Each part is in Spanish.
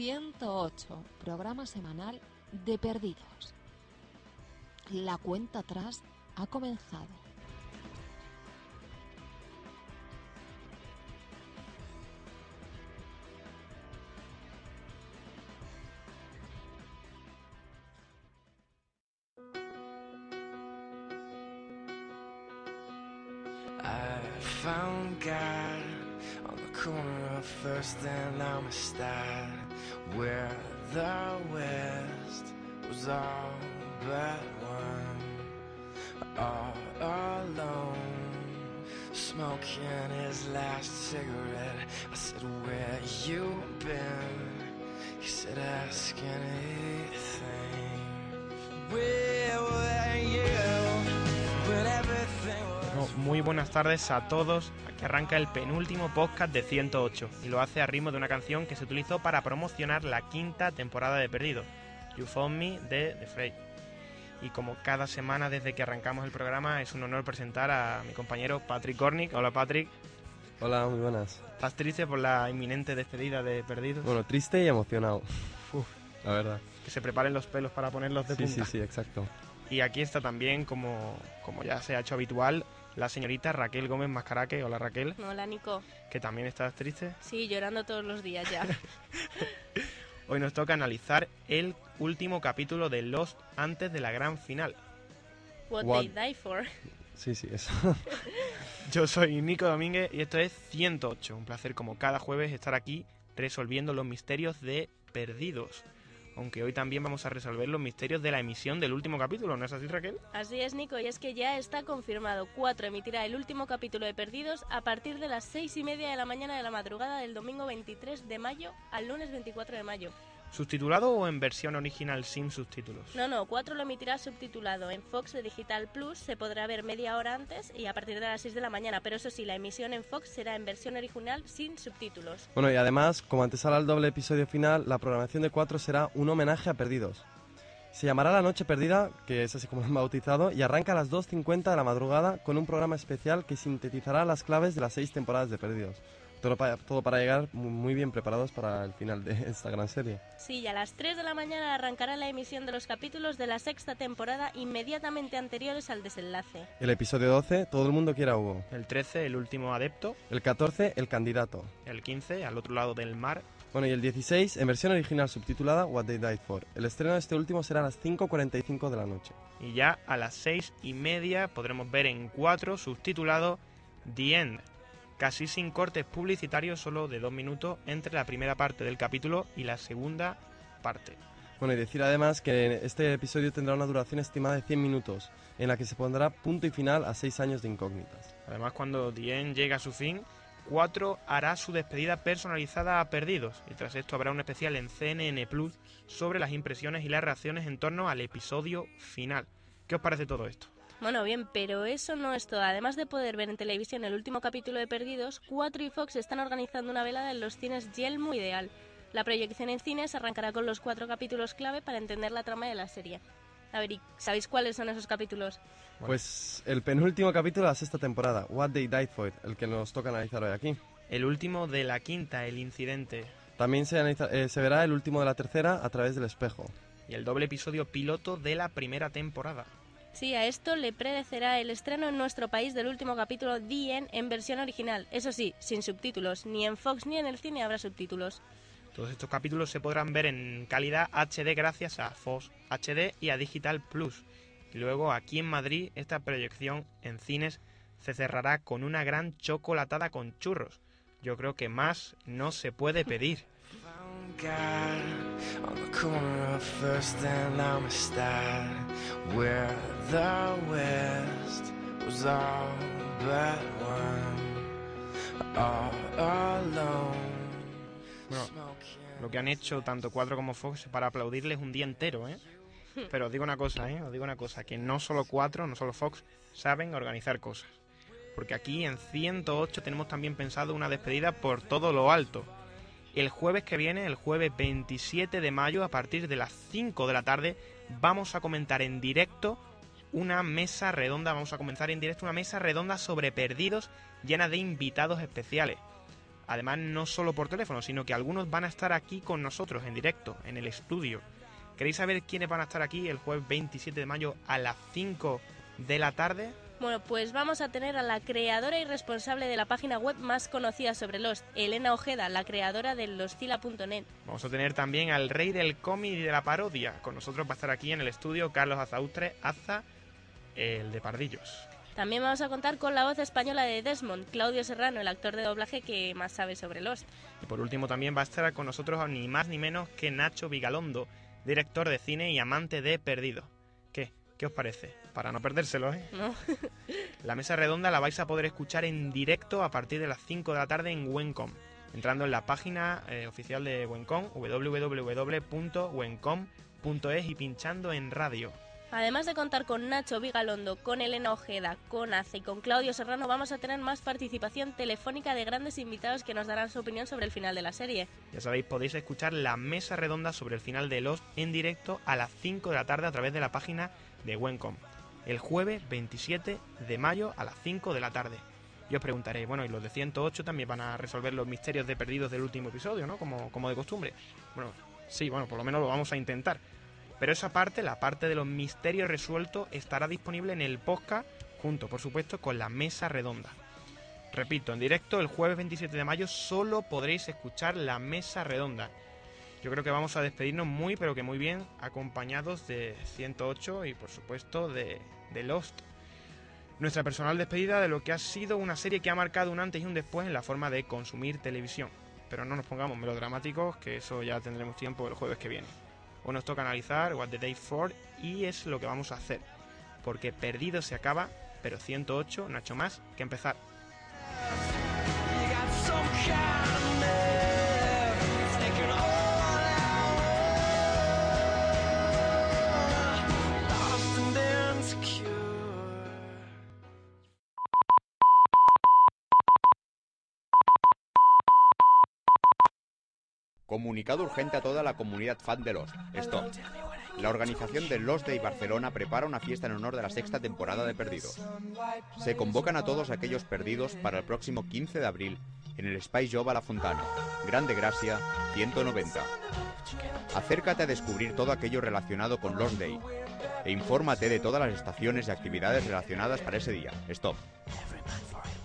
108, programa semanal de Perdidos. La cuenta atrás ha comenzado. Muy buenas tardes a todos. Aquí arranca el penúltimo podcast de 108 y lo hace a ritmo de una canción que se utilizó para promocionar la quinta temporada de Perdido, You Found Me de The Fray. Y como cada semana desde que arrancamos el programa es un honor presentar a mi compañero Patrick Gornick. Hola Patrick, Hola, muy buenas. ¿estás triste por la inminente despedida de Perdido? Bueno, triste y emocionado, Uf, la verdad. que se preparen los pelos para ponerlos de Sí, punta. sí, sí, exacto. Y aquí está también, como, como ya se ha hecho habitual, la señorita Raquel Gómez Mascaraque. Hola Raquel, Hola Nico. que también estás triste. Sí, llorando todos los días ya. Hoy nos toca analizar el último capítulo de Lost antes de la gran final. What, What- they die for. Sí, sí, eso. Yo soy Nico Domínguez y esto es 108. Un placer como cada jueves estar aquí resolviendo los misterios de Perdidos. Aunque hoy también vamos a resolver los misterios de la emisión del último capítulo, ¿no es así Raquel? Así es Nico, y es que ya está confirmado. 4 emitirá el último capítulo de Perdidos a partir de las 6 y media de la mañana de la madrugada del domingo 23 de mayo al lunes 24 de mayo. ¿Subtitulado o en versión original sin subtítulos? No, no, 4 lo emitirá subtitulado. En Fox de Digital Plus se podrá ver media hora antes y a partir de las 6 de la mañana, pero eso sí, la emisión en Fox será en versión original sin subtítulos. Bueno, y además, como antesala al doble episodio final, la programación de 4 será un homenaje a Perdidos. Se llamará La Noche Perdida, que es así como lo han bautizado, y arranca a las 2.50 de la madrugada con un programa especial que sintetizará las claves de las seis temporadas de Perdidos. Todo para, todo para llegar mu- muy bien preparados para el final de esta gran serie. Sí, y a las 3 de la mañana arrancará la emisión de los capítulos de la sexta temporada inmediatamente anteriores al desenlace. El episodio 12, Todo el mundo quiere a Hugo. El 13, el último adepto. El 14, El candidato. El 15, al otro lado del mar. Bueno, y el 16, en versión original subtitulada What They Died For. El estreno de este último será a las 5.45 de la noche. Y ya a las seis y media podremos ver en cuatro subtitulado The End, casi sin cortes publicitarios, solo de dos minutos entre la primera parte del capítulo y la segunda parte. Bueno, y decir además que este episodio tendrá una duración estimada de 100 minutos, en la que se pondrá punto y final a 6 años de incógnitas. Además, cuando End llega a su fin, 4 hará su despedida personalizada a Perdidos, y tras esto habrá un especial en CNN Plus sobre las impresiones y las reacciones en torno al episodio final. ¿Qué os parece todo esto? Bueno, bien, pero eso no es todo. Además de poder ver en televisión el último capítulo de Perdidos, 4 y Fox están organizando una velada en los cines Yelmo Ideal. La proyección en cines arrancará con los cuatro capítulos clave para entender la trama de la serie. A ver, ¿y ¿sabéis cuáles son esos capítulos? Bueno. Pues el penúltimo capítulo de la sexta temporada, What They Died For, el que nos toca analizar hoy aquí. El último de la quinta, el incidente, También se, analiza- eh, se verá el último de la tercera a través del espejo. y el doble episodio piloto de la primera temporada. Sí, a esto le predecerá el estreno en nuestro país del último capítulo The en versión original. Eso sí, sin subtítulos. Ni en Fox ni en el cine habrá subtítulos. Todos estos capítulos se podrán ver en calidad HD gracias a Fox HD y a Digital Plus. Y luego aquí en Madrid esta proyección en cines se cerrará con una gran chocolatada con churros. Yo creo que más no se puede pedir. Found God on the corner of First and Amistad, where the West was all but one, all alone. Bueno, smoking Lo que han hecho tanto Cuatro como Fox para aplaudirles un día entero, ¿eh? Pero os digo una cosa, ¿eh? Os digo una cosa, que no solo Cuatro, no solo Fox, saben organizar cosas. Porque aquí en 108 tenemos también pensado una despedida por todo lo alto. El jueves que viene, el jueves 27 de mayo, a partir de las 5 de la tarde, vamos a comentar en directo una mesa redonda, vamos a comenzar en directo una mesa redonda sobre perdidos llena de invitados especiales. Además, no solo por teléfono, sino que algunos van a estar aquí con nosotros en directo, en el estudio. ¿Queréis saber quiénes van a estar aquí el jueves 27 de mayo a las 5 de la tarde? Bueno, pues vamos a tener a la creadora y responsable de la página web más conocida sobre Lost, Elena Ojeda, la creadora de lostila.net. Vamos a tener también al rey del cómic y de la parodia. Con nosotros va a estar aquí en el estudio Carlos Azaustre, Aza, el de Pardillos. También vamos a contar con la voz española de Desmond, Claudio Serrano, el actor de doblaje que más sabe sobre Lost. Y por último también va a estar con nosotros ni más ni menos que Nacho Vigalondo, director de cine y amante de Perdido. ¿Qué? ¿Qué os parece? Para no perdérselo, ¿eh? ¿no? La mesa redonda la vais a poder escuchar en directo a partir de las 5 de la tarde en Wencom, entrando en la página eh, oficial de Wencom, www.wencom.es y pinchando en radio. Además de contar con Nacho Vigalondo, con Elena Ojeda, con Ace y con Claudio Serrano, vamos a tener más participación telefónica de grandes invitados que nos darán su opinión sobre el final de la serie. Ya sabéis, podéis escuchar la mesa redonda sobre el final de Lost en directo a las 5 de la tarde a través de la página de Wencom, el jueves 27 de mayo a las 5 de la tarde. Y os preguntaréis, bueno, y los de 108 también van a resolver los misterios de perdidos del último episodio, ¿no? Como, como de costumbre. Bueno, sí, bueno, por lo menos lo vamos a intentar. Pero esa parte, la parte de los misterios resueltos, estará disponible en el podcast, junto, por supuesto, con la mesa redonda. Repito, en directo el jueves 27 de mayo solo podréis escuchar la mesa redonda. Yo creo que vamos a despedirnos muy, pero que muy bien, acompañados de 108 y, por supuesto, de, de Lost. Nuestra personal despedida de lo que ha sido una serie que ha marcado un antes y un después en la forma de consumir televisión. Pero no nos pongamos melodramáticos, que eso ya tendremos tiempo el jueves que viene. Hoy nos toca analizar What the Day For y es lo que vamos a hacer. Porque perdido se acaba, pero 108 no ha hecho más que empezar. Comunicado urgente a toda la comunidad fan de Lost. Stop. La organización de Lost Day Barcelona prepara una fiesta en honor de la sexta temporada de Perdidos. Se convocan a todos aquellos perdidos para el próximo 15 de abril en el Spice Job a la Fontana, Grande Gracia, 190. Acércate a descubrir todo aquello relacionado con Lost Day e infórmate de todas las estaciones y actividades relacionadas para ese día. Stop.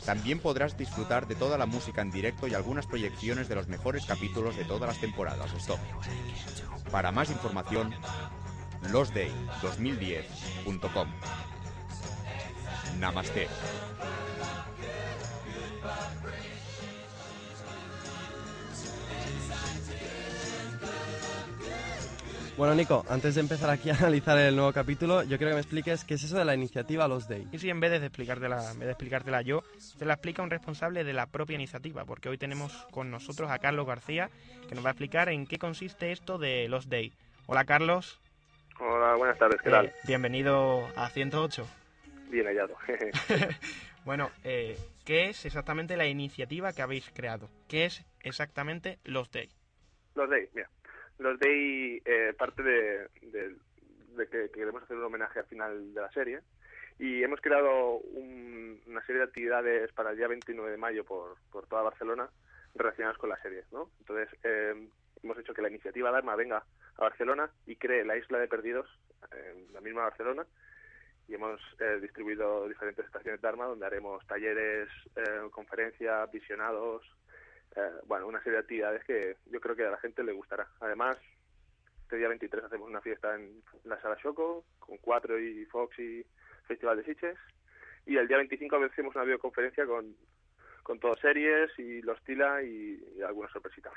También podrás disfrutar de toda la música en directo y algunas proyecciones de los mejores capítulos de todas las temporadas. Stop. Para más información, losday2010.com. Namaste. Bueno, Nico, antes de empezar aquí a analizar el nuevo capítulo, yo quiero que me expliques qué es eso de la iniciativa Los Day. Y si en vez de explicártela, en vez de explicártela yo, te la explica un responsable de la propia iniciativa, porque hoy tenemos con nosotros a Carlos García, que nos va a explicar en qué consiste esto de Los Day. Hola, Carlos. Hola, buenas tardes, ¿qué tal? Eh, bienvenido a 108. Bien hallado. bueno, eh, ¿qué es exactamente la iniciativa que habéis creado? ¿Qué es exactamente Los Day? Los Day, mira. Los Day eh, parte de, de, de que, que queremos hacer un homenaje al final de la serie y hemos creado un- una serie de actividades para el día 29 de mayo por, por toda Barcelona relacionadas con la serie, ¿no? Entonces, eh, hemos hecho que la iniciativa Dharma venga a Barcelona y cree la isla de perdidos en la misma Barcelona y hemos eh, distribuido diferentes estaciones Dharma donde haremos talleres, eh, conferencias, visionados, eh, bueno, una serie de actividades que yo creo que a la gente le gustará. Además, este día 23 hacemos una fiesta en la Sala Choco con Cuatro y Fox y Festival de Sitges y el día 25 hacemos una videoconferencia con, con todo series y los Tila y, y algunas sorpresitas.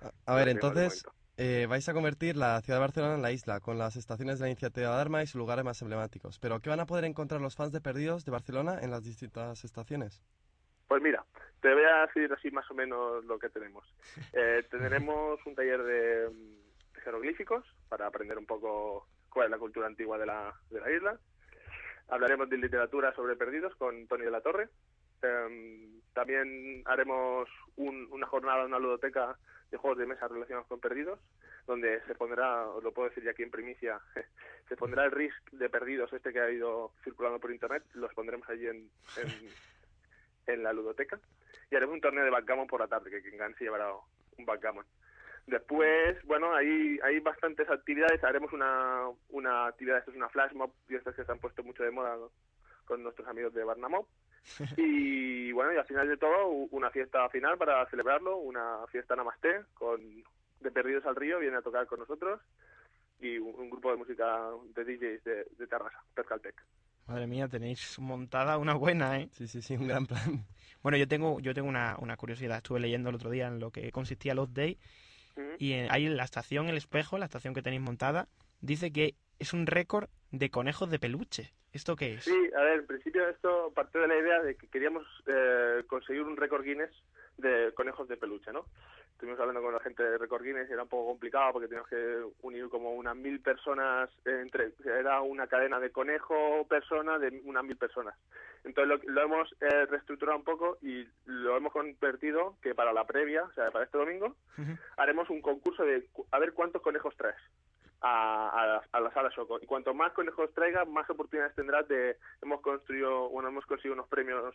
A, a ver, entonces, eh, vais a convertir la ciudad de Barcelona en la isla, con las estaciones de la iniciativa Dharma y sus lugares más emblemáticos. Pero, ¿qué van a poder encontrar los fans de Perdidos de Barcelona en las distintas estaciones? Pues mira, te voy a decir así más o menos lo que tenemos. Eh, tendremos un taller de mm, jeroglíficos para aprender un poco cuál es la cultura antigua de la, de la isla. Hablaremos de literatura sobre perdidos con Tony de la Torre. Em, también haremos un- una jornada, una ludoteca de juegos de mesa relacionados con perdidos, donde se pondrá, os lo puedo decir ya aquí en primicia, se pondrá el RISC de perdidos este que ha ido circulando por internet, los pondremos allí en, en, en la ludoteca. Y haremos un torneo de backgammon por la tarde, que quien gane se llevará un backgammon. Después, bueno, hay, hay bastantes actividades. Haremos una, una actividad, esto es una flash mob, y estas que se han puesto mucho de moda con nuestros amigos de Barnamob. Y bueno, y al final de todo, una fiesta final para celebrarlo, una fiesta namaste con de Perdidos al Río, viene a tocar con nosotros, y un, un grupo de música de DJs de, de Terrassa, Percaltec. Madre mía, tenéis montada una buena, ¿eh? Sí, sí, sí, un gran plan. Bueno, yo tengo, yo tengo una, una curiosidad. Estuve leyendo el otro día en lo que consistía Lost Day y en- ahí en la estación El Espejo, la estación que tenéis montada, dice que es un récord de conejos de peluche. ¿Esto qué es? Sí, a ver, en principio esto parte de la idea de que queríamos eh, conseguir un récord Guinness de conejos de peluche, ¿no? Estuvimos hablando con la gente de récord Guinness y era un poco complicado porque teníamos que unir como unas mil personas eh, entre... Era una cadena de conejo persona de unas mil personas. Entonces lo, lo hemos eh, reestructurado un poco y lo hemos convertido que para la previa, o sea, para este domingo, haremos un concurso de a ver cuántos conejos traes a, a, la- a la sala Choco. Y cuanto más conejos traigas, más oportunidades tendrás de... Hemos construido, bueno, hemos conseguido unos premios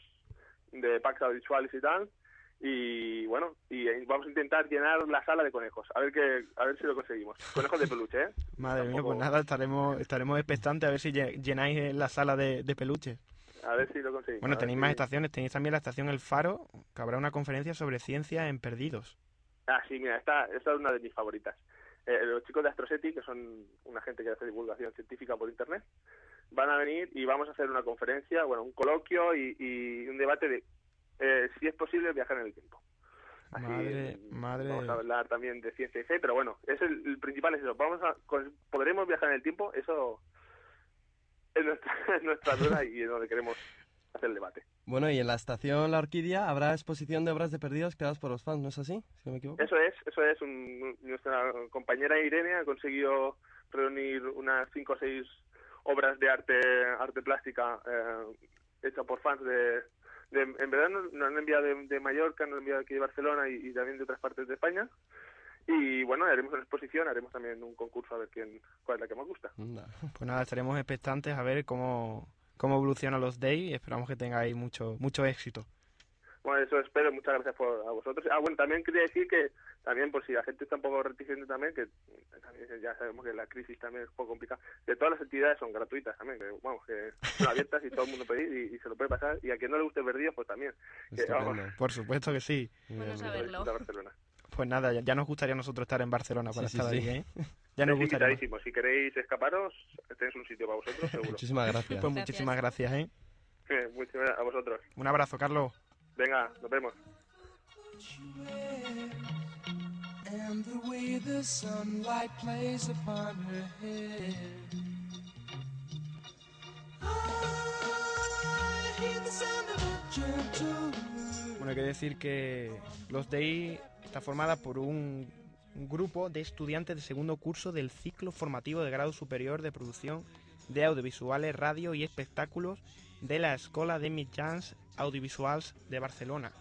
de packs audiovisuales y tal. Y bueno, y eh, vamos a intentar llenar la sala de conejos. A ver que, a ver si lo conseguimos. Conejos de peluche, ¿eh? Madre mía, pues nada, estaremos, estaremos expectantes a ver si lle- llenáis la sala de, de peluche. A ver si lo conseguimos. Bueno, tenéis si- más estaciones, tenéis también la estación El Faro, que habrá una conferencia sobre ciencia en Perdidos. Ah, sí, mira, esta, esta es una de mis favoritas. Eh, los chicos de Astroseti, que son una gente que hace divulgación científica por internet, van a venir y vamos a hacer una conferencia, bueno, un coloquio y, y un debate de eh, si es posible viajar en el tiempo. Así, Madre, madre. Vamos a hablar también de ciencia y fe, pero bueno, es el, el principal es eso. Vamos a, ¿Podremos viajar en el tiempo? Eso es nuestra, es nuestra duda y es donde queremos hacer el debate. Bueno, y en la estación La Orquídea habrá exposición de obras de perdidos creadas por los fans, ¿no es así? Si no me equivoco. Eso es, eso es. un- nuestra compañera Irene ha conseguido reunir unas cinco o seis obras de arte arte plástica eh, hechas por fans de, de- en verdad nos, nos han enviado de, de Mallorca, nos han enviado aquí de Barcelona y, y también de otras partes de España. Y bueno, haremos una exposición, haremos también un concurso a ver quién cuál es la que más gusta. Pues nada, estaremos expectantes a ver cómo, cómo evolucionan los Day y esperamos que tengáis mucho, mucho éxito. Bueno, eso espero. Muchas gracias por a vosotros. Ah, bueno, también quería decir que también por si la gente está un poco reticente también, que también ya sabemos que la crisis también es un poco complicada, que todas las actividades son gratuitas también, que vamos, que son abiertas y todo el mundo puede ir y, y se lo puede pasar. Y a quien no le guste perdidos, pues también. Que, vamos, Estupendo. Por supuesto que sí. Bueno saberlo. Pues nada, ya, ya nos gustaría a nosotros estar en Barcelona para Sí, estar sí. ahí, ¿eh? Ya nos gustaría. invitadísimo. Si queréis escaparos, tenéis un sitio para vosotros, seguro. Muchísimas gracias. Pues Gracias. muchísimas gracias, ¿eh? Muchas gracias a vosotros. Un abrazo, Carlos. Venga, nos vemos. And the way the sunlight plays upon her head. I hear the sound of a gentle Bueno, hay que decir que Los Day está formada por un, un grupo de estudiantes de segundo curso del ciclo formativo de grado superior de producción de audiovisuales, radio y espectáculos de la Escuela de Mitjans Audiovisuals de Barcelona.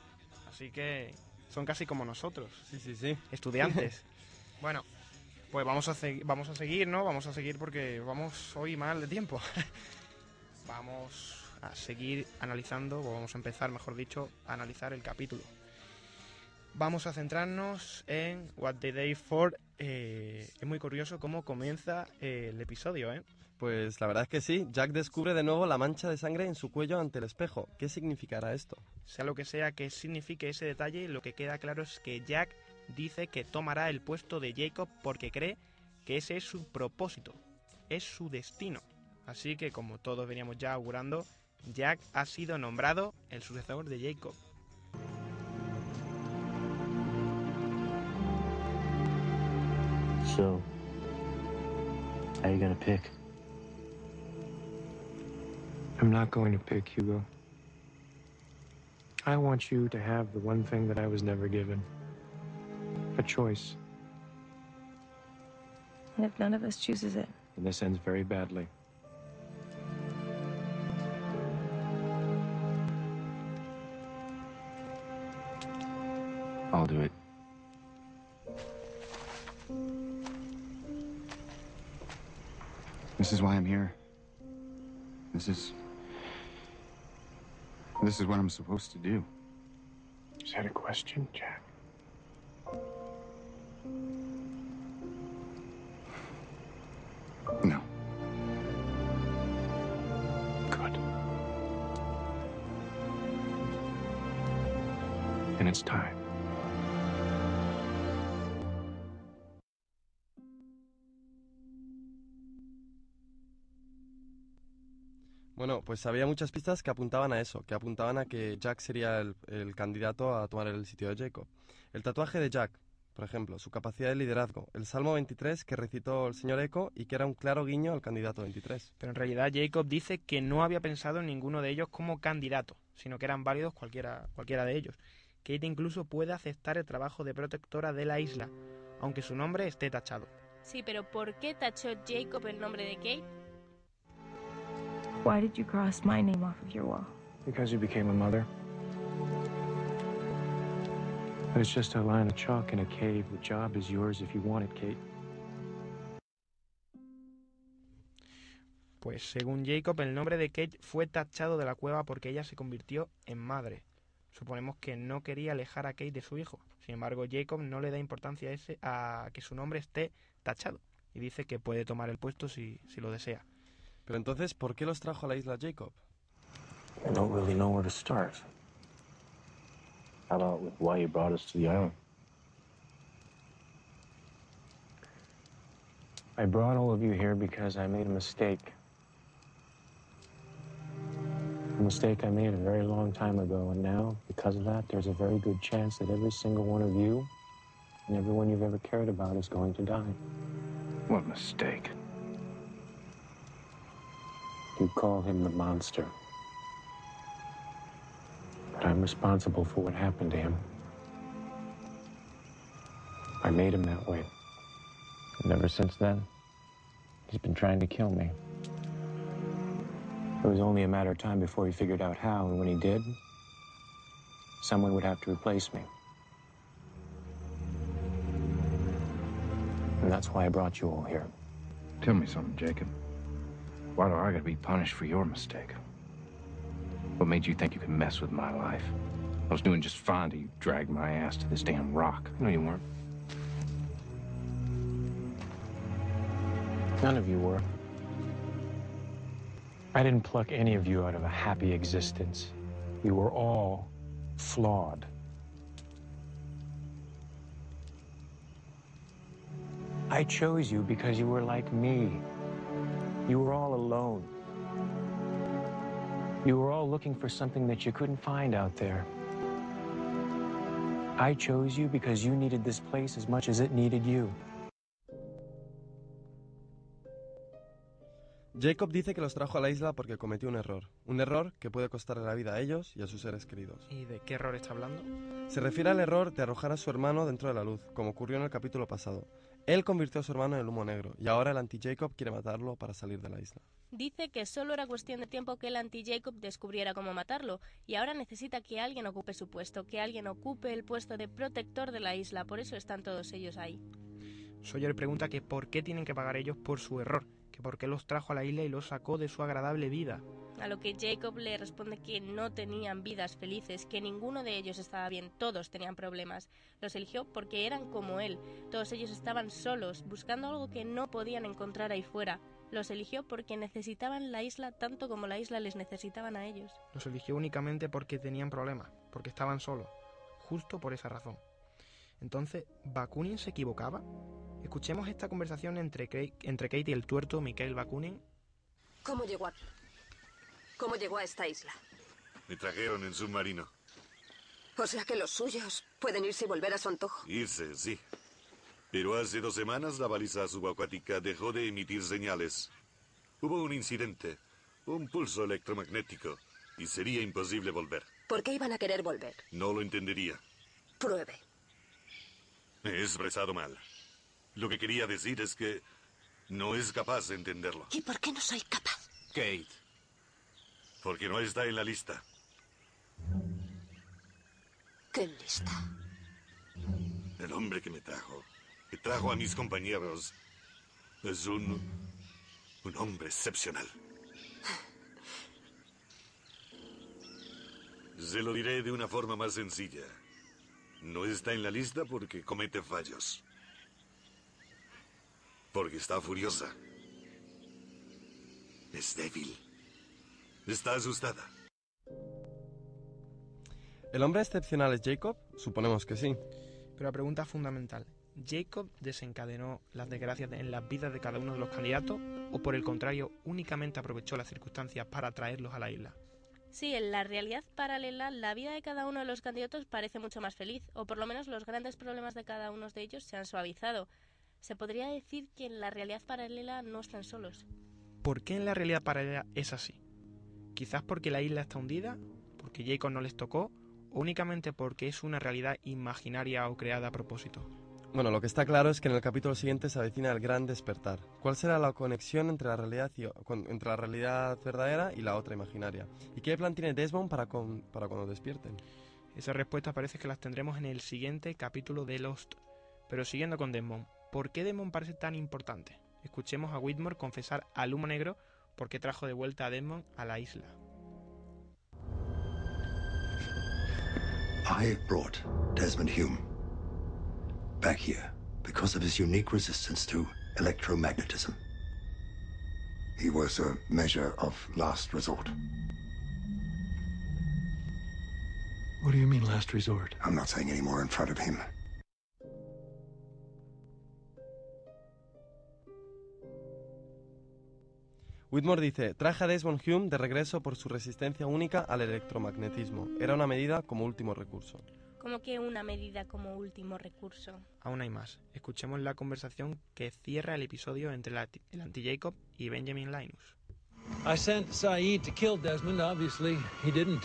Así que son casi como nosotros, Sí, sí, sí. estudiantes. bueno, pues vamos a, vamos a seguir, ¿no? Vamos a seguir porque vamos hoy mal de tiempo. vamos a seguir analizando, o vamos a empezar, mejor dicho, a analizar el capítulo. Vamos a centrarnos en What the Day For. Eh, es muy curioso cómo comienza eh, el episodio, ¿eh? Pues la verdad es que sí. Jack descubre de nuevo la mancha de sangre en su cuello ante el espejo. ¿Qué significará esto? Sea lo que sea que signifique ese detalle, lo que queda claro es que Jack dice que tomará el puesto de Jacob porque cree que ese es su propósito, es su destino. Así que como todos veníamos ya augurando, Jack ha sido nombrado el sucesor de Jacob. So, how you gonna pick? I'm not going to pick Hugo. I want you to have the one thing that I was never given a choice. And if none of us chooses it, And this ends very badly. I'll do it. This is why I'm here. This is. This is what I'm supposed to do. Is that a question, Jack? Bueno, pues había muchas pistas que apuntaban a eso, que apuntaban a que Jack sería el, el candidato a tomar el sitio de Jacob. El tatuaje de Jack, por ejemplo, su capacidad de liderazgo, el Salmo 23 que recitó el señor Eco y que era un claro guiño al candidato 23. Pero en realidad Jacob dice que no había pensado en ninguno de ellos como candidato, sino que eran válidos cualquiera, cualquiera de ellos. Kate incluso puede aceptar el trabajo de protectora de la isla, aunque su nombre esté tachado. Sí, pero ¿por qué tachó Jacob el nombre de Kate? Why did you cross my name off of your wall? Because you became a mother. But it's just a line of chalk in a cave. The job is yours if you want it, Kate. Pues según Jacob, el nombre de Kate fue tachado de la cueva porque ella se convirtió en madre. Suponemos que no quería alejar a Kate de su hijo. Sin embargo, Jacob no le da importancia a, ese, a que su nombre esté tachado y dice que puede tomar el puesto si, si lo desea. Pero entonces, ¿por qué los trajo a la isla Jacob? I don't really know where to start. How about with why you brought us to the island? I brought all of you here because I made a mistake. A mistake I made a very long time ago, and now, because of that, there's a very good chance that every single one of you and everyone you've ever cared about is going to die. What mistake? You call him the monster. But I'm responsible for what happened to him. I made him that way. And ever since then, he's been trying to kill me. It was only a matter of time before he figured out how, and when he did, someone would have to replace me. And that's why I brought you all here. Tell me something, Jacob. Why do I gotta be punished for your mistake? What made you think you could mess with my life? I was doing just fine till you dragged my ass to this damn rock. No, you weren't. None of you were. I didn't pluck any of you out of a happy existence. You were all flawed. I chose you because you were like me. You were all alone. You were all looking for something that you couldn't find out there. I chose you because you needed this place as much as it needed you. Jacob dice que los trajo a la isla porque cometió un error. Un error que puede costarle la vida a ellos y a sus seres queridos. ¿Y de qué error está hablando? Se refiere al error de arrojar a su hermano dentro de la luz, como ocurrió en el capítulo pasado. Él convirtió a su hermano en el humo negro y ahora el anti-Jacob quiere matarlo para salir de la isla. Dice que solo era cuestión de tiempo que el anti-Jacob descubriera cómo matarlo y ahora necesita que alguien ocupe su puesto, que alguien ocupe el puesto de protector de la isla, por eso están todos ellos ahí. Sawyer pregunta que por qué tienen que pagar ellos por su error, que por qué los trajo a la isla y los sacó de su agradable vida. A lo que Jacob le responde que no tenían vidas felices, que ninguno de ellos estaba bien, todos tenían problemas. Los eligió porque eran como él, todos ellos estaban solos, buscando algo que no podían encontrar ahí fuera. Los eligió porque necesitaban la isla tanto como la isla les necesitaban a ellos. Los eligió únicamente porque tenían problemas, porque estaban solos, justo por esa razón. Entonces, ¿Bakunin se equivocaba? Escuchemos esta conversación entre, Kate- entre Kate y el tuerto Mikhail Bakunin ¿Cómo llegó aquí? ¿Cómo llegó a esta isla? Me trajeron en submarino. O sea que los suyos pueden irse y volver a su antojo. Irse, sí. Pero hace dos semanas la baliza subacuática dejó de emitir señales. Hubo un incidente, un pulso electromagnético, y sería imposible volver. ¿Por qué iban a querer volver? No lo entendería. Pruebe. Me he expresado mal. Lo que quería decir es que no es capaz de entenderlo. ¿Y por qué no soy capaz? Kate. Porque no está en la lista. ¿Qué lista? El hombre que me trajo, que trajo a mis compañeros, es un. un hombre excepcional. Se lo diré de una forma más sencilla. No está en la lista porque comete fallos. Porque está furiosa. Es débil. Está asustada. ¿El hombre excepcional es Jacob? Suponemos que sí. Pero la pregunta fundamental, ¿Jacob desencadenó las desgracias en las vidas de cada uno de los candidatos o por el contrario únicamente aprovechó las circunstancias para atraerlos a la isla? Sí, en la realidad paralela, la vida de cada uno de los candidatos parece mucho más feliz, o por lo menos los grandes problemas de cada uno de ellos se han suavizado. Se podría decir que en la realidad paralela no están solos. ¿Por qué en la realidad paralela es así? Quizás porque la isla está hundida, porque Jacob no les tocó, o únicamente porque es una realidad imaginaria o creada a propósito. Bueno, lo que está claro es que en el capítulo siguiente se avecina el gran despertar. ¿Cuál será la conexión entre la realidad, y- entre la realidad verdadera y la otra imaginaria? ¿Y qué plan tiene Desmond para, con- para cuando despierten? Esas respuestas parece que las tendremos en el siguiente capítulo de Lost. Pero siguiendo con Desmond, ¿por qué Desmond parece tan importante? Escuchemos a Whitmore confesar al humo negro por qué trajo de vuelta a Desmond a la isla. I brought Desmond Hume back here because of his unique resistance to electromagnetism. He was a measure of last resort. What do you mean, last resort? I'm not saying any more in front of him. Whitmore dice, traje a Desmond Hume de regreso por su resistencia única al electromagnetismo. Era una medida como último recurso. Como que una medida como último recurso. Aún hay más. Escuchemos la conversación que cierra el episodio entre la- el anti-Jacob y Benjamin Linus. I sent Saeed to kill Desmond. Obviously, he didn't.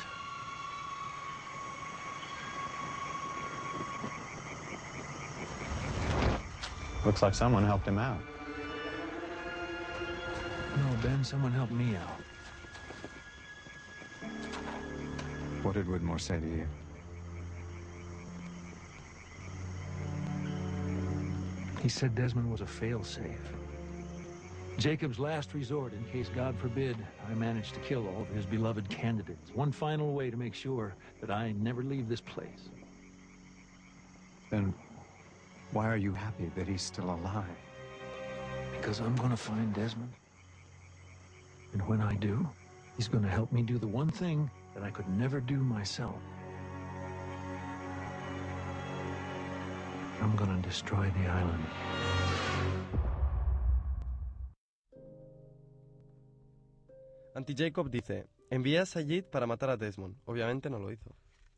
Looks like someone helped him out. No, Ben, someone help me out. What did Whitmore say to you? He said Desmond was a failsafe. Jacob's last resort in case, God forbid, I managed to kill all of his beloved candidates. One final way to make sure that I never leave this place. Then why are you happy that he's still alive? Because I'm gonna find Desmond. And when I do, he's gonna help me do the one thing that I could never do myself. I'm gonna destroy the island. Anti-Jacob dice, envié a Sayid para matar a Desmond. Obviamente no lo hizo.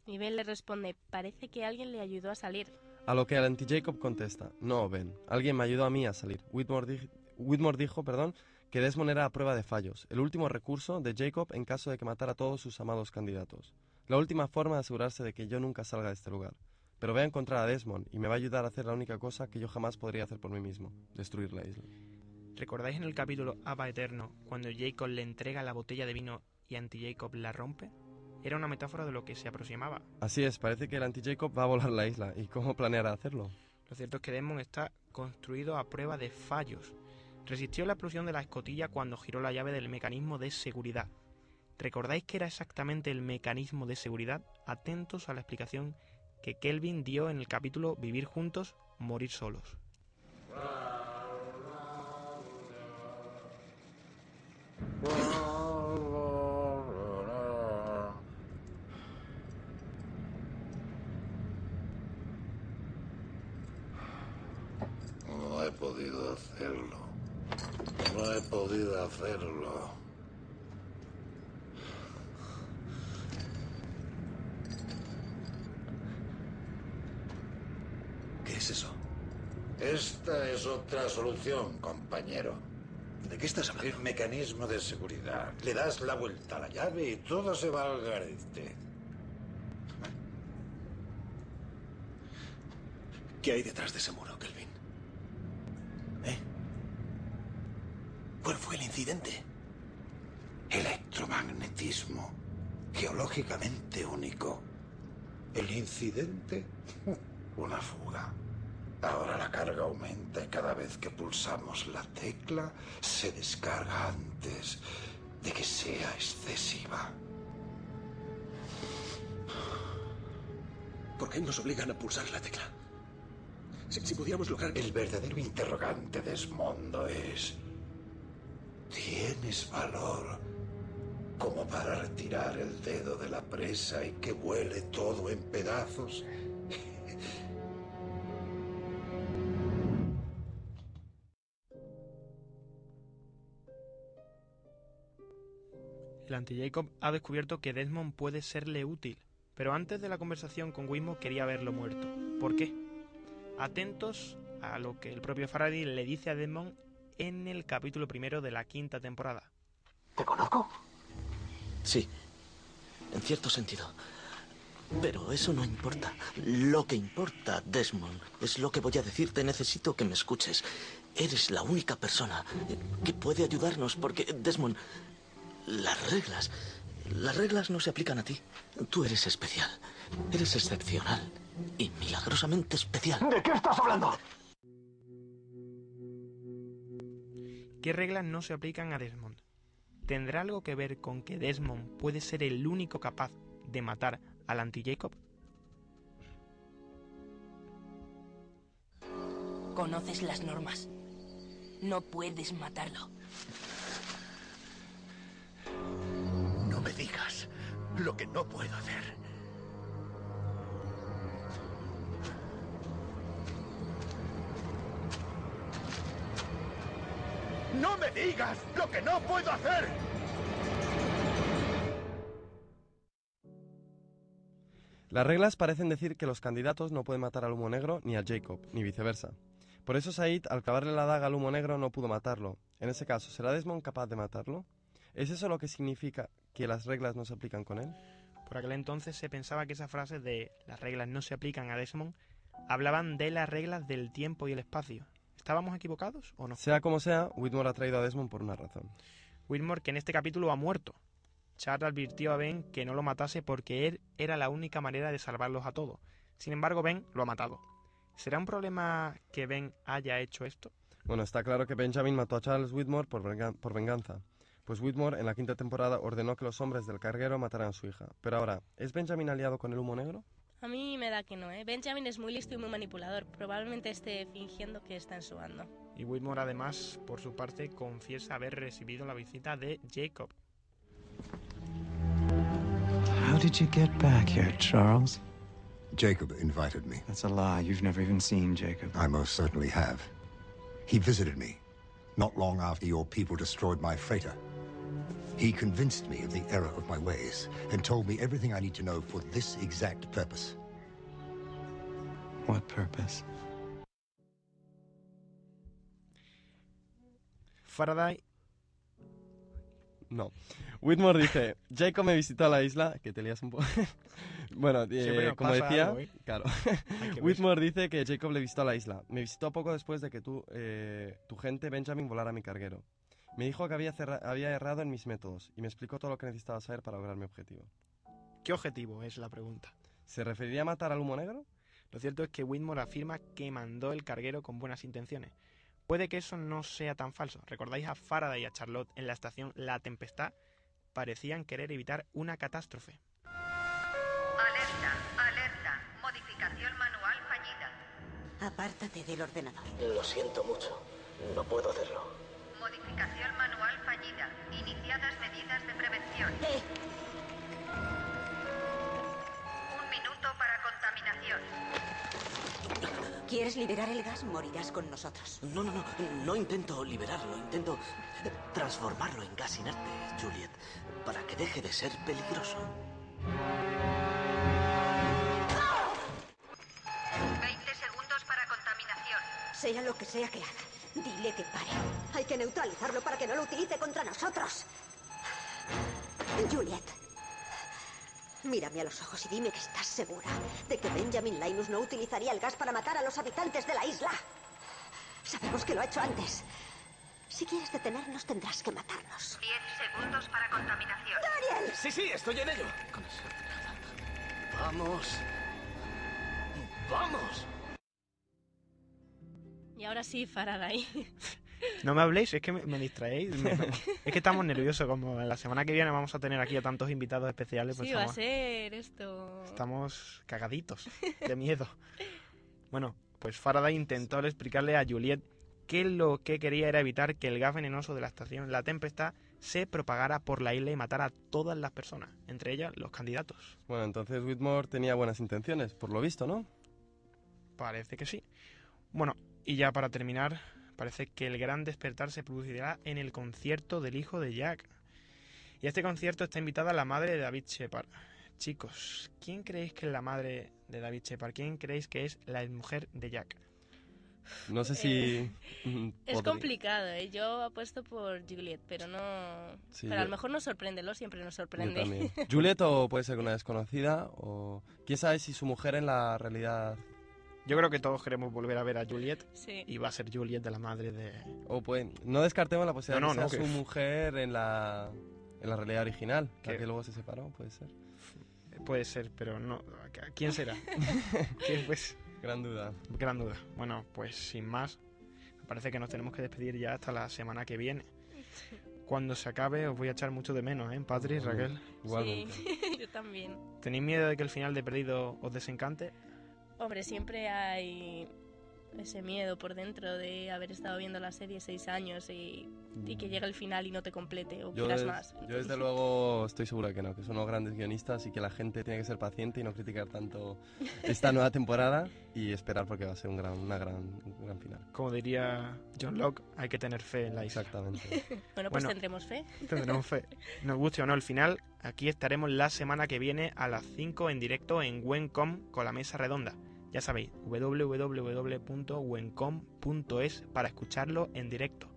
Y Ben le responde, parece que alguien le ayudó a salir. A lo que el anti-Jacob contesta, no, Ben, alguien me ayudó a mí a salir. Whitmore, di- Whitmore dijo, perdón, que Desmond era a prueba de fallos, el último recurso de Jacob en caso de que matara a todos sus amados candidatos. La última forma de asegurarse de que yo nunca salga de este lugar. Pero voy a encontrar a Desmond y me va a ayudar a hacer la única cosa que yo jamás podría hacer por mí mismo, destruir la isla. ¿Recordáis en el capítulo Abba Eterno cuando Jacob le entrega la botella de vino y anti-Jacob la rompe? Era una metáfora de lo que se aproximaba. Así es, parece que el anti-Jacob va a volar la isla. ¿Y cómo planeará hacerlo? Lo cierto es que Desmond está construido a prueba de fallos. Resistió la explosión de la escotilla cuando giró la llave del mecanismo de seguridad. ¿Recordáis que era exactamente el mecanismo de seguridad? Atentos a la explicación que Kelvin dio en el capítulo Vivir juntos, morir solos. No he podido hacerlo. No he podido hacerlo. ¿Qué es eso? Esta es otra solución, compañero. ¿De qué estás hablando? El mecanismo de seguridad. Le das la vuelta a la llave y todo se va al garete. ¿Qué hay detrás de ese muro, Kelvin? ¿Eh? ¿Cuál fue el incidente? Electromagnetismo. Geológicamente único. El incidente. Una fuga. Ahora la carga aumenta y cada vez que pulsamos la tecla se descarga antes de que sea excesiva. ¿Por qué nos obligan a pulsar la tecla? Si, si pudiéramos lograr. El verdadero interrogante, Desmondo, es... ¿Tienes valor como para retirar el dedo de la presa y que vuele todo en pedazos? El anti-Jacob ha descubierto que Desmond puede serle útil, pero antes de la conversación con Wismore quería verlo muerto. ¿Por qué? Atentos a lo que el propio Faraday le dice a Desmond en el capítulo primero de la quinta temporada. ¿Te conozco? Sí, en cierto sentido. Pero eso no importa. Lo que importa, Desmond, es lo que voy a decirte. Necesito que me escuches. Eres la única persona que puede ayudarnos porque, Desmond, las reglas, las reglas no se aplican a ti. Tú eres especial. Eres excepcional. Y milagrosamente especial. ¿De qué estás hablando? ¿Qué reglas no se aplican a Desmond? ¿Tendrá algo que ver con que Desmond puede ser el único capaz de matar al anti-Jacob? Conoces las normas. No puedes matarlo. No me digas lo que no puedo hacer. ¡No me digas lo que no puedo hacer! Las reglas parecen decir que los candidatos no pueden matar al humo negro ni a Jacob, ni viceversa. Por eso Said, al clavarle la daga al humo negro, no pudo matarlo. En ese caso, ¿será Desmond capaz de matarlo? ¿Es eso lo que significa que las reglas no se aplican con él? Por aquel entonces se pensaba que esa frase de las reglas no se aplican a Desmond hablaban de las reglas del tiempo y el espacio. ¿Estábamos equivocados o no? Sea como sea, Whitmore ha traído a Desmond por una razón. Whitmore que en este capítulo ha muerto. Chad advirtió a Ben que no lo matase porque él era la única manera de salvarlos a todos. Sin embargo, Ben lo ha matado. ¿Será un problema que Ben haya hecho esto? Bueno, está claro que Benjamin mató a Charles Whitmore por, por venganza. Pues Whitmore en la quinta temporada ordenó que los hombres del carguero mataran a su hija. Pero ahora, ¿es Benjamin aliado con el humo negro? A mí me da que no, ¿eh? Benjamin es muy listo y muy manipulador. Probablemente esté fingiendo que está en su bando. Y Whitmore además, por su parte, confiesa haber recibido la visita de Jacob. How did you get back here, Charles? Jacob invited me. That's a lie. You've never even seen Jacob. I most certainly have. He visited me not long after your people destroyed my freighter. He convinced me of the error of my ways and told me everything I need to know for this exact purpose. What purpose? Faraday. No. Whitmore dice, Jacob me visitó a la isla, que te lías un poco. bueno, eh, como decía, algo, ¿eh? claro. Whitmore dice que Jacob le visitó a la isla. Me visitó poco después de que tú, eh, tu gente, Benjamin, volara mi carguero. Me dijo que había, había errado en mis métodos y me explicó todo lo que necesitaba saber para lograr mi objetivo. ¿Qué objetivo es la pregunta? ¿Se referiría a matar al humo negro? Lo cierto es que Whitmore afirma que mandó el carguero con buenas intenciones. Puede que eso no sea tan falso. ¿Recordáis a Faraday y a Charlotte en la estación La Tempestad? Parecían querer evitar una catástrofe. Alerta, alerta. Modificación manual fallida. Apártate del ordenador. Lo siento mucho. No puedo hacerlo. ¿Quieres liberar el gas? Morirás con nosotros. No, no, no. No intento liberarlo. Intento transformarlo en gas inerte, Juliet, para que deje de ser peligroso. 20 segundos para contaminación. Sea lo que sea que haga, dile que pare. Hay que neutralizarlo para que no lo utilice contra nosotros. Juliet, mírame a los ojos y dime que estás segura de que Benjamin Linus no utilizaría el gas para matar a los habitantes de la isla. Sabemos que lo ha hecho antes. Si quieres detenernos, tendrás que matarnos. 10 segundos para contaminación. ¡Daniel! Sí, sí, estoy en ello. Vamos. Vamos. Y ahora sí, Faraday. No me habléis, es que me, me distraéis. me- me- es que estamos nerviosos, como la semana que viene vamos a tener aquí a tantos invitados especiales. Pues Sí, va a estamos, ser esto. estamos cagaditos de miedo. Bueno, pues Faraday intentó explicarle a Juliet que lo que quería era evitar que el gas venenoso de la estación La Tempestad se propagara por la isla y matara a todas las personas, entre ellas los candidatos. Bueno, entonces Whitmore tenía buenas intenciones, por lo visto, ¿no? Parece que sí. Bueno, y ya para terminar, parece que el gran despertar se producirá en el concierto del hijo de Jack. Y a este concierto está invitada la madre de David Shepard. Chicos, ¿quién creéis que es la madre de David Shepard? ¿Quién creéis que es la mujer de Jack? No sé si... mm, Es complicado, ¿eh? Yo apuesto por Juliet, pero no... Sí, pero a lo mejor nos sorprende, lo siempre nos sorprende. Juliet o puede ser una desconocida o... ¿Quién sabe si su mujer en la realidad... Yo creo que todos queremos volver a ver a Juliet. Sí. Y va a ser Juliet de la madre de... O puede... No descartemos la posibilidad No, no, de que sea no, su que- mujer en la... En la realidad original, la Que- luego se separó, puede ser. Puede ser, pero no. ¿Quién será? ¿Quién pues? Gran duda. Gran duda. Bueno, pues sin más, me parece que nos tenemos que despedir ya hasta la semana que viene. Cuando se acabe os voy a echar mucho de menos, ¿eh? Patri, Raquel. Sí, yo también. ¿Tenéis miedo de que el final de Perdido os desencante? Hombre, siempre hay ese miedo por dentro de haber estado viendo la serie seis años y, y que llegue el final y no te complete o Yo, quieras des- más. yo desde luego estoy segura que no, que son unos grandes guionistas y que la gente tiene que ser paciente y no criticar tanto esta nueva temporada y esperar porque va a ser un gran, una gran, un gran final. Como diría John Locke, hay que tener fe en la isla. Exactamente. Bueno, pues tendremos fe. Tendremos fe. Nos guste o no el final, aquí estaremos la semana que viene a las 5 en directo en Wencom con la mesa redonda. Ya sabéis, www.wencom.es para escucharlo en directo.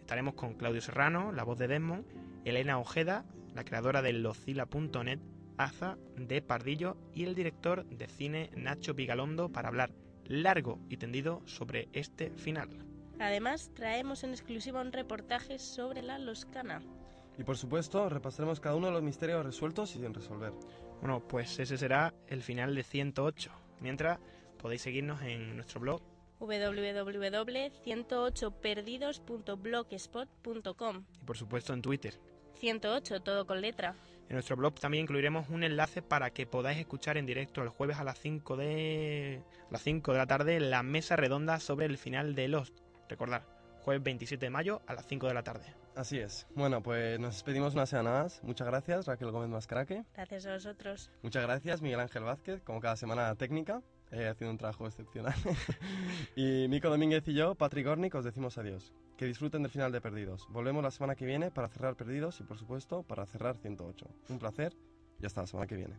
Estaremos con Claudio Serrano, la voz de Desmond, Elena Ojeda, la creadora de locila.net, Aza de Pardillo y el director de cine Nacho Vigalondo para hablar largo y tendido sobre este final. Además, traemos en exclusiva un reportaje sobre la Loscana. Y por supuesto, repasaremos cada uno de los misterios resueltos y sin resolver. Bueno, pues ese será el final de 108. Mientras, podéis seguirnos en nuestro blog www.108perdidos.blogspot.com y por supuesto en Twitter. 108, todo con letra. En nuestro blog también incluiremos un enlace para que podáis escuchar en directo el jueves a las 5 de, a las 5 de la tarde la mesa redonda sobre el final de Lost. Recordad, jueves 27 de mayo a las 5 de la tarde. Así es. Bueno, pues nos despedimos una semana más. Muchas gracias, Raquel Gómez Mascaraque. Gracias a vosotros. Muchas gracias, Miguel Ángel Vázquez, como cada semana técnica, eh, haciendo un trabajo excepcional. y Mico Domínguez y yo, Patrick Ornick, os decimos adiós. Que disfruten del final de Perdidos. Volvemos la semana que viene para cerrar Perdidos y, por supuesto, para cerrar 108. Un placer y hasta la semana que viene.